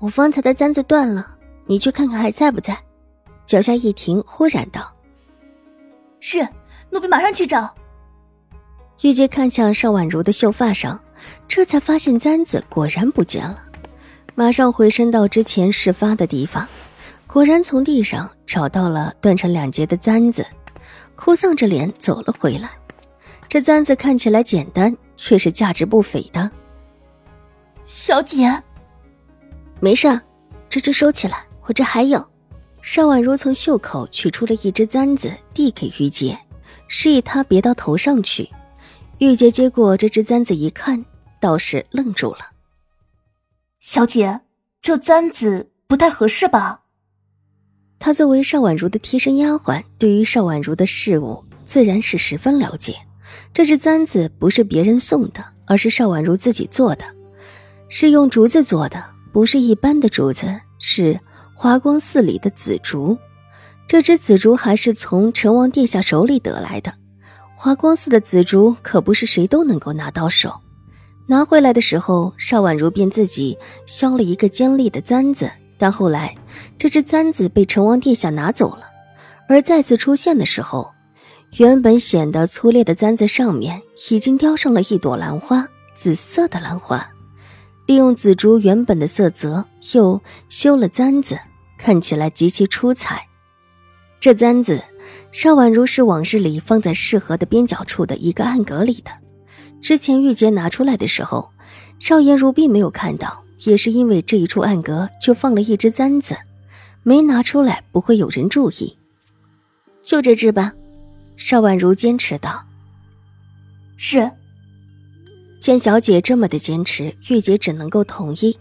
我方才的簪子断了，你去看看还在不在。脚下一停，忽然道：“是，奴婢马上去找。”玉洁看向邵婉如的秀发上，这才发现簪子果然不见了，马上回身到之前事发的地方，果然从地上找到了断成两截的簪子，哭丧着脸走了回来。这簪子看起来简单，却是价值不菲的。小姐。没事，这只收起来，我这还有。邵婉如从袖口取出了一只簪子，递给玉洁，示意她别到头上去。玉洁接过这只簪子一看，倒是愣住了。小姐，这簪子不太合适吧？她作为邵婉如的贴身丫鬟，对于邵婉如的事物自然是十分了解。这只簪子不是别人送的，而是邵婉如自己做的，是用竹子做的。不是一般的竹子，是华光寺里的紫竹。这只紫竹还是从陈王殿下手里得来的。华光寺的紫竹可不是谁都能够拿到手。拿回来的时候，邵婉如便自己削了一个尖利的簪子。但后来，这只簪子被陈王殿下拿走了。而再次出现的时候，原本显得粗劣的簪子上面已经雕上了一朵兰花，紫色的兰花。利用紫竹原本的色泽，又修了簪子，看起来极其出彩。这簪子，邵婉如是往日里放在适合的边角处的一个暗格里的。之前玉洁拿出来的时候，邵颜如并没有看到，也是因为这一处暗格就放了一只簪子，没拿出来不会有人注意。就这只吧，邵婉如坚持道。是。见小姐这么的坚持，玉姐只能够同意。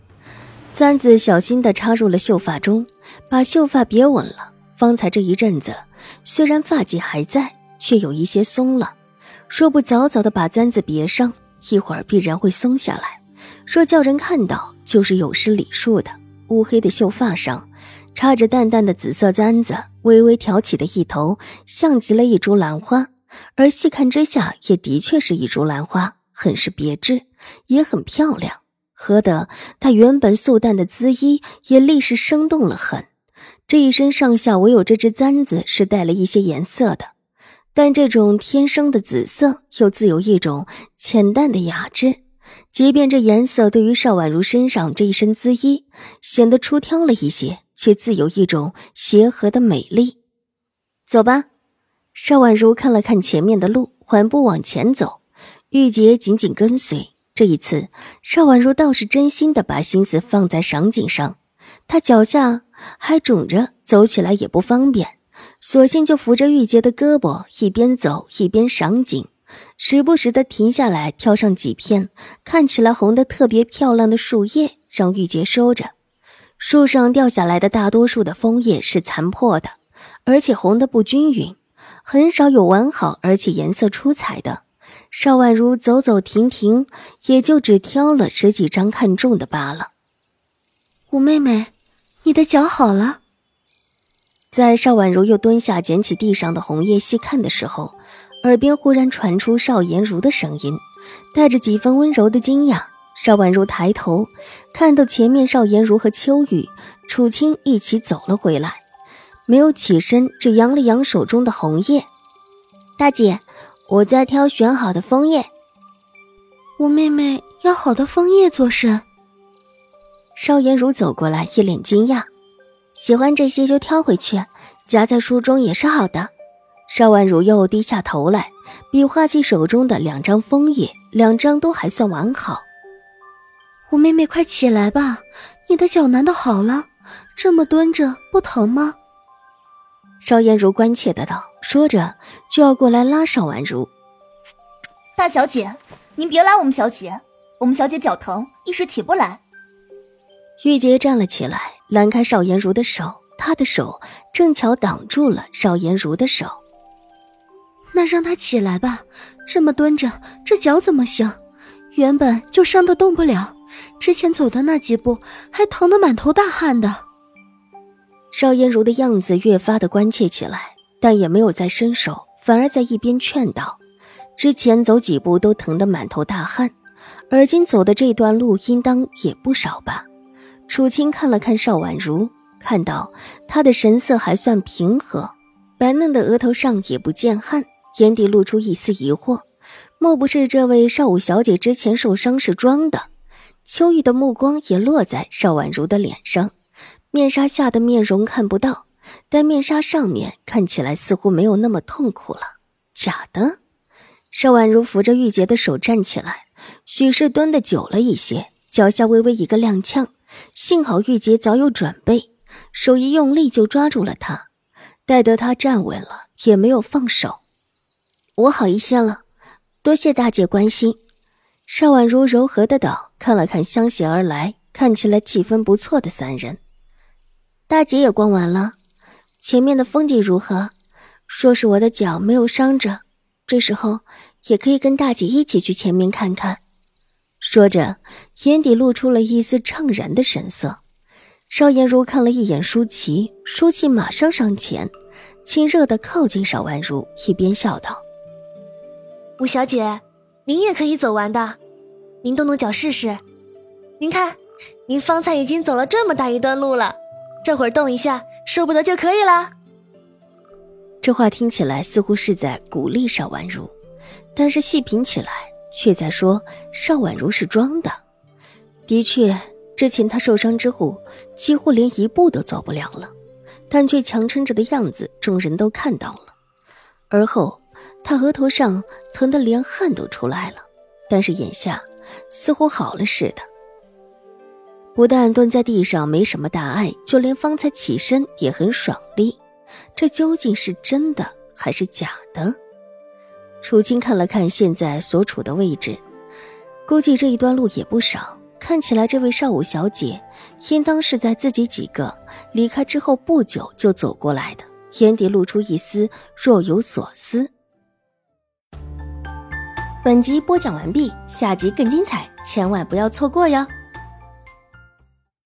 簪子小心的插入了秀发中，把秀发别稳了。方才这一阵子，虽然发髻还在，却有一些松了。若不早早的把簪子别上，一会儿必然会松下来。若叫人看到，就是有失礼数的。乌黑的秀发上，插着淡淡的紫色簪子，微微挑起的一头，像极了一株兰花。而细看之下，也的确是一株兰花。很是别致，也很漂亮，合得她原本素淡的姿衣也立时生动了很。这一身上下唯有这只簪子是带了一些颜色的，但这种天生的紫色又自有一种浅淡的雅致。即便这颜色对于邵婉如身上这一身姿衣显得出挑了一些，却自有一种协和的美丽。走吧，邵婉如看了看前面的路，缓步往前走。玉洁紧紧跟随。这一次，邵婉如倒是真心的把心思放在赏景上。她脚下还肿着，走起来也不方便，索性就扶着玉洁的胳膊，一边走一边赏景，时不时的停下来挑上几片看起来红的特别漂亮的树叶，让玉洁收着。树上掉下来的大多数的枫叶是残破的，而且红的不均匀，很少有完好而且颜色出彩的。邵婉如走走停停，也就只挑了十几张看中的罢了。五妹妹，你的脚好了。在邵婉如又蹲下捡起地上的红叶细看的时候，耳边忽然传出邵颜如的声音，带着几分温柔的惊讶。邵婉如抬头，看到前面邵颜如和秋雨、楚青一起走了回来，没有起身，只扬了扬手中的红叶。大姐。我在挑选好的枫叶。我妹妹要好的枫叶做甚？邵颜如走过来，一脸惊讶。喜欢这些就挑回去，夹在书中也是好的。邵婉如又低下头来，比划起手中的两张枫叶，两张都还算完好。我妹妹快起来吧，你的脚难道好了？这么蹲着不疼吗？邵颜如关切的道，说着就要过来拉邵婉如。大小姐，您别拉我们小姐，我们小姐脚疼，一时起不来。玉洁站了起来，拦开邵颜如的手，她的手正巧挡住了邵颜如的手。那让她起来吧，这么蹲着，这脚怎么行？原本就伤得动不了，之前走的那几步还疼得满头大汗的。邵嫣如的样子越发的关切起来，但也没有再伸手，反而在一边劝道：“之前走几步都疼得满头大汗，而今走的这段路应当也不少吧？”楚青看了看邵婉如，看到她的神色还算平和，白嫩的额头上也不见汗，眼底露出一丝疑惑：莫不是这位邵武小姐之前受伤是装的？秋雨的目光也落在邵婉如的脸上。面纱下的面容看不到，但面纱上面看起来似乎没有那么痛苦了。假的，邵婉如扶着玉洁的手站起来，许是蹲得久了一些，脚下微微一个踉跄，幸好玉洁早有准备，手一用力就抓住了她，待得她站稳了，也没有放手。我好一些了，多谢大姐关心。邵婉如柔和的道，看了看相携而来，看起来气氛不错的三人。大姐也逛完了，前面的风景如何？说是我的脚没有伤着，这时候也可以跟大姐一起去前面看看。说着，眼底露出了一丝怅然的神色。邵颜如看了一眼舒淇，舒淇马上上前，亲热的靠近邵婉如，一边笑道：“吴小姐，您也可以走完的，您动动脚试试。您看，您方才已经走了这么大一段路了。”这会儿动一下，舍不得就可以了。这话听起来似乎是在鼓励邵婉如，但是细品起来，却在说邵婉如是装的。的确，之前她受伤之后，几乎连一步都走不了了，但却强撑着的样子，众人都看到了。而后，她额头上疼得连汗都出来了，但是眼下似乎好了似的。不但蹲在地上没什么大碍，就连方才起身也很爽利。这究竟是真的还是假的？楚青看了看现在所处的位置，估计这一段路也不少。看起来这位少武小姐应当是在自己几个离开之后不久就走过来的，眼底露出一丝若有所思。本集播讲完毕，下集更精彩，千万不要错过哟！